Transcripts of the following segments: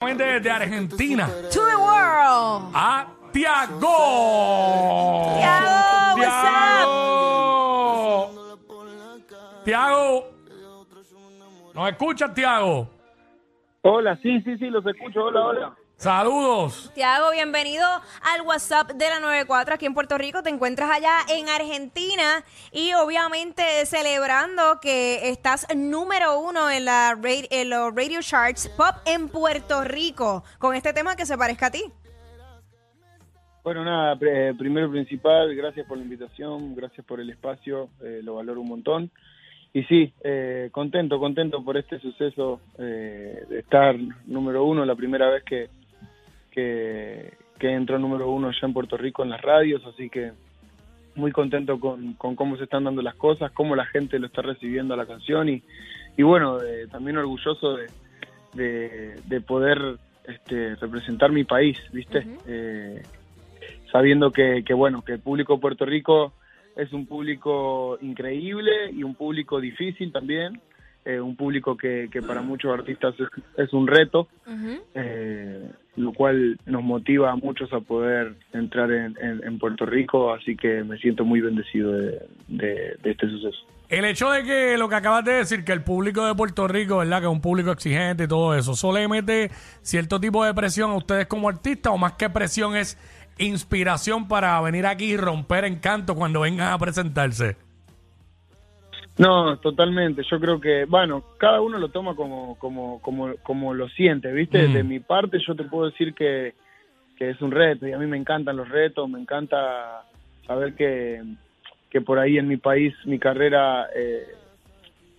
de Argentina To the world. a Tiago. Tiago, what's Tiago. Tiago. ¿Nos escuchas, Tiago? Hola, sí, sí, sí, los escucho. Hola, hola. Saludos. Tiago, bienvenido al WhatsApp de la 94 aquí en Puerto Rico. Te encuentras allá en Argentina y obviamente celebrando que estás número uno en, la, ra- en los radio charts pop en Puerto Rico con este tema que se parezca a ti. Bueno, nada, eh, primero y principal, gracias por la invitación, gracias por el espacio, eh, lo valoro un montón. Y sí, eh, contento, contento por este suceso eh, de estar número uno, la primera vez que, que, que entro número uno allá en Puerto Rico en las radios, así que muy contento con, con cómo se están dando las cosas, cómo la gente lo está recibiendo a la canción y, y bueno, eh, también orgulloso de, de, de poder este, representar mi país, ¿viste? Eh, sabiendo que, que, bueno, que el público de Puerto Rico es un público increíble y un público difícil también, eh, un público que, que para muchos artistas es, es un reto, eh, lo cual nos motiva a muchos a poder entrar en, en- en Puerto Rico, así que me siento muy bendecido de, de- de este suceso. El hecho de que lo que acabas de decir, que el público de Puerto Rico, ¿verdad? Que es un público exigente y todo eso, ¿eso le mete cierto tipo de presión a ustedes como artistas o más que presión es inspiración para venir aquí y romper encanto cuando vengan a presentarse? No, totalmente. Yo creo que, bueno, cada uno lo toma como, como, como, como lo siente, ¿viste? Mm. De mi parte, yo te puedo decir que, que es un reto y a mí me encantan los retos, me encanta saber que, que por ahí en mi país mi carrera eh,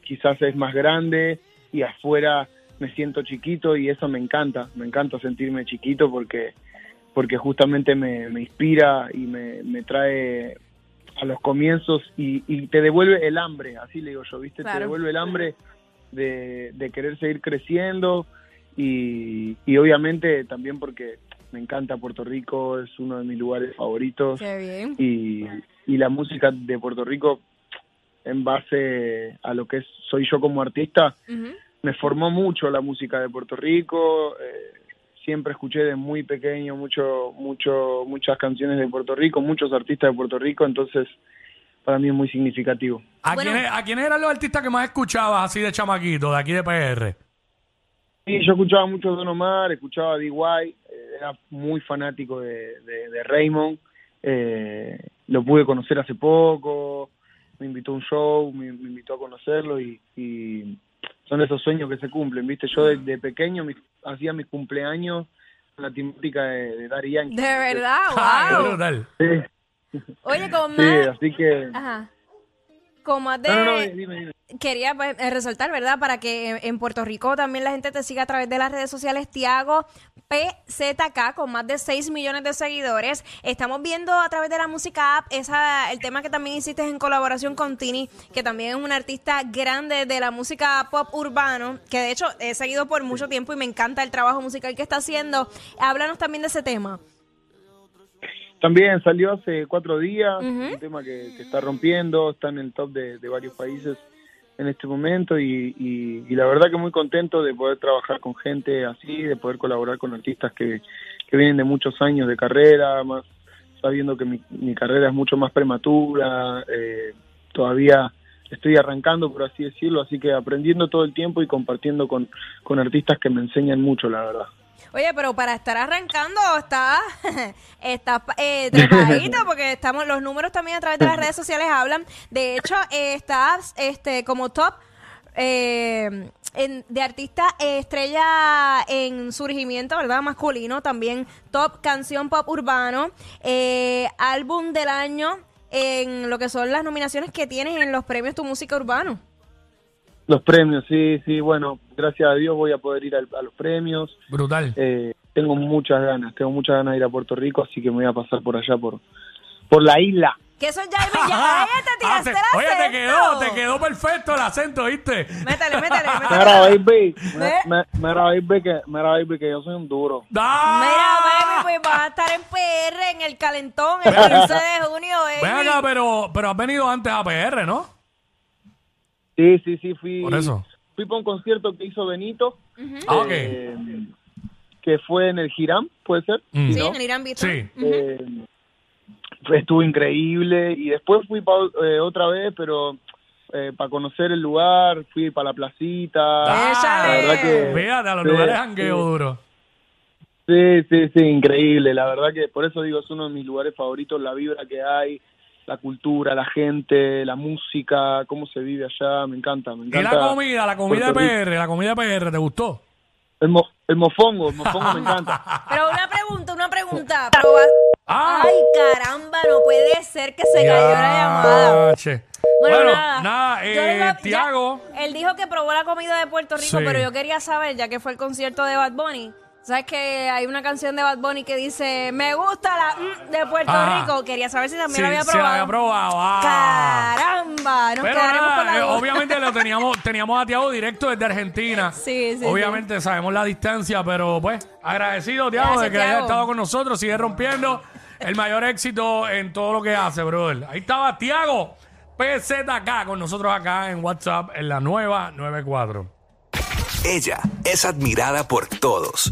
quizás es más grande y afuera me siento chiquito y eso me encanta, me encanta sentirme chiquito porque, porque justamente me, me inspira y me, me trae a los comienzos y, y te devuelve el hambre, así le digo yo, ¿viste? Claro. Te devuelve el hambre de, de querer seguir creciendo y, y obviamente también porque me encanta Puerto Rico, es uno de mis lugares favoritos Qué bien. y, y la música de Puerto Rico en base a lo que soy yo como artista, me formó mucho la música de Puerto Rico. eh, siempre escuché de muy pequeño mucho, mucho, muchas canciones de Puerto Rico, muchos artistas de Puerto Rico, entonces para mí es muy significativo. ¿A, Bueno. quiénes, ¿A quiénes eran los artistas que más escuchabas así de chamaquito, de aquí de PR? Sí, yo escuchaba mucho Don Omar, escuchaba a D.Y., eh, era muy fanático de, de, de Raymond, eh, lo pude conocer hace poco, me invitó a un show, me, me invitó a conocerlo y, y son esos sueños que se cumplen, ¿viste? Yo de, de pequeño mi- hacía mis cumpleaños con la temática de, de Daddy Yankee. De verdad, Ah, wow. brutal. Sí, Oye, con sí, más, así que... ajá. Con más de... No, no, no, dime, dime. Quería pues, eh, resaltar, ¿verdad? Para que en- en Puerto Rico también la gente te siga a través de las redes sociales. Tiago PZK con más de 6 millones de seguidores. Estamos viendo a través de la música app esa, el tema que también hiciste en colaboración con Tini, que también es un artista grande de la música pop urbano, que de hecho he seguido por mucho tiempo y me encanta el trabajo musical que está haciendo. Háblanos también de ese tema. También salió hace cuatro días, un tema que, que está rompiendo, está en el top de, de varios países en este momento y, y- y la verdad que muy contento de poder trabajar con gente así, de poder colaborar con artistas que, que vienen de muchos años de carrera, más sabiendo que mi, mi carrera es mucho más prematura, eh, todavía estoy arrancando, por así decirlo, así que aprendiendo todo el tiempo y compartiendo con, con artistas que me enseñan mucho, la verdad. Oye, pero para estar arrancando está, está eh, trepadito porque estamos los números también a través de las redes sociales hablan. De hecho, eh, estás este como top eh, en- de artista estrella en surgimiento, ¿verdad? Masculino, también top canción pop urbano, eh, álbum del año en lo que son las nominaciones que tienes en los premios Tu Música Urbano. Los premios, sí, sí, bueno, gracias a Dios voy a poder ir al- a, los premios. Brutal. Eh, tengo muchas ganas, tengo muchas ganas de ir a Puerto Rico, así que me voy a pasar por allá, por, por la isla. Que eso ya me ya, te Ah, tiraste te- el oye, te quedó, te quedó perfecto el acento, ¿viste? Métele, métele, métele. Mira, baby, me- mira, baby, que, mira, baby, que yo soy un duro. ¡Ah! Mira, baby, pues vas a estar en PR en el calentón el 15 de junio, Ven baby. acá, pero, pero has venido antes a PR, ¿no? Sí, sí, sí, fui, Por eso. fui para un concierto que hizo Benito. Ah, ok. Eh, que fue en el Giram, ¿puede ser? Mm. Sí, ¿no? en el Irán Beach. Sí. Eh, fue- estuvo increíble y después fui pa- eh, otra vez, pero para conocer el lugar, fui para la placita. Ah, la verdad que Fíjate, a los sí, lugares jangueo sí. duro. Sí, sí, sí, increíble. La verdad que por eso digo, es uno de mis lugares favoritos, la vibra que hay, la cultura, la gente, la música, cómo se vive allá, me encanta, me Y encanta. la comida, la comida de. PR, la comida de PR, ¿te gustó? El, mo- el mofongo, el mofongo me encanta. Pero una pregunta, una pregunta. Ah. Ay, caramba, no puede ser que se cayó la llamada. Che. Bueno, Bueno, nada. nada, eh, iba- ya- Tiago. él dijo que probó la comida de Puerto Rico, Sí. pero yo quería saber, ya que fue el concierto de Bad Bunny. ¿Sabes que hay una canción de Bad Bunny que dice, me gusta la mm de Puerto Ajá. Rico? Quería saber si también Sí, la había sí, probado. la había probado. ah. Caramba, nos Pero quedaremos nada, con la eh, duda. obviamente lo teníamos, teníamos a Tiago directo desde Argentina. Sí, sí, Obviamente sabemos la distancia, pero pues agradecido, Tiago, Gracias, de que haya Tiago. estado con nosotros. Sigue rompiendo el mayor éxito en todo lo que hace, brother. Ahí estaba Tiago PZK con nosotros acá en WhatsApp en la nueva 94. Ella es admirada por todos.